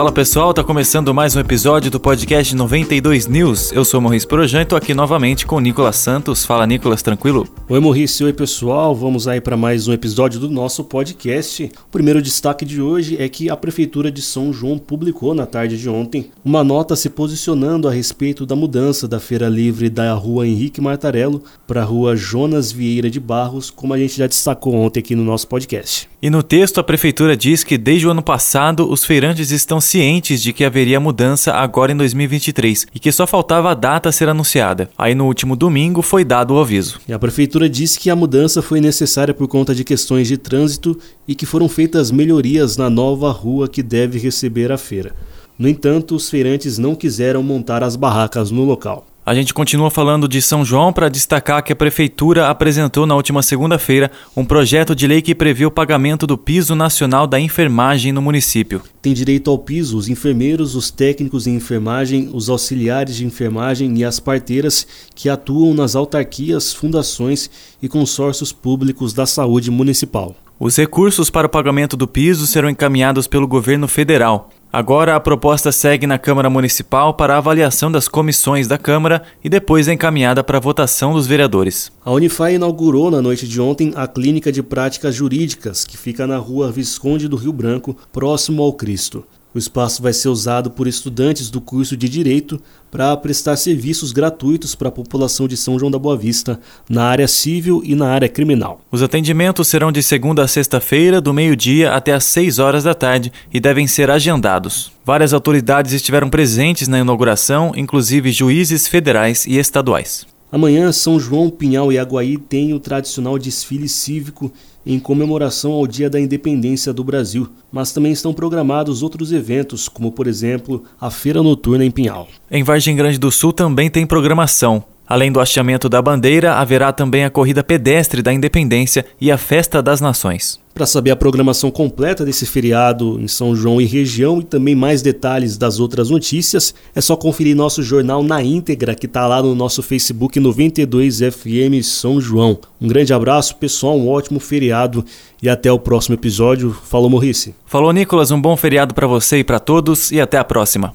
Fala pessoal, tá começando mais um episódio do podcast 92 News. Eu sou Morris e tô aqui novamente com o Nicolas Santos. Fala Nicolas, tranquilo? Oi Morris, oi pessoal, vamos aí para mais um episódio do nosso podcast. O primeiro destaque de hoje é que a Prefeitura de São João publicou na tarde de ontem uma nota se posicionando a respeito da mudança da Feira Livre da rua Henrique Martarello para a rua Jonas Vieira de Barros, como a gente já destacou ontem aqui no nosso podcast. E no texto, a prefeitura diz que desde o ano passado os feirantes estão cientes de que haveria mudança agora em 2023 e que só faltava a data ser anunciada. Aí no último domingo foi dado o aviso. E a prefeitura disse que a mudança foi necessária por conta de questões de trânsito e que foram feitas melhorias na nova rua que deve receber a feira. No entanto, os feirantes não quiseram montar as barracas no local. A gente continua falando de São João para destacar que a Prefeitura apresentou na última segunda-feira um projeto de lei que prevê o pagamento do piso nacional da enfermagem no município. Tem direito ao piso os enfermeiros, os técnicos em enfermagem, os auxiliares de enfermagem e as parteiras que atuam nas autarquias, fundações e consórcios públicos da saúde municipal. Os recursos para o pagamento do piso serão encaminhados pelo governo federal. Agora a proposta segue na Câmara Municipal para avaliação das comissões da Câmara e depois é encaminhada para votação dos vereadores. A Unify inaugurou na noite de ontem a Clínica de Práticas Jurídicas, que fica na rua Visconde do Rio Branco, próximo ao Cristo. O espaço vai ser usado por estudantes do curso de Direito para prestar serviços gratuitos para a população de São João da Boa Vista, na área civil e na área criminal. Os atendimentos serão de segunda a sexta-feira, do meio-dia até às 6 horas da tarde e devem ser agendados. Várias autoridades estiveram presentes na inauguração, inclusive juízes federais e estaduais. Amanhã, São João, Pinhal e Aguaí têm o tradicional desfile cívico em comemoração ao Dia da Independência do Brasil, mas também estão programados outros eventos, como por exemplo a Feira Noturna em Pinhal. Em Vargem Grande do Sul também tem programação. Além do hasteamento da bandeira, haverá também a corrida pedestre da Independência e a Festa das Nações. Para saber a programação completa desse feriado em São João e região e também mais detalhes das outras notícias, é só conferir nosso jornal na íntegra que está lá no nosso Facebook 92FM São João. Um grande abraço, pessoal, um ótimo feriado e até o próximo episódio. Falou, Morrice. Falou, Nicolas, um bom feriado para você e para todos e até a próxima.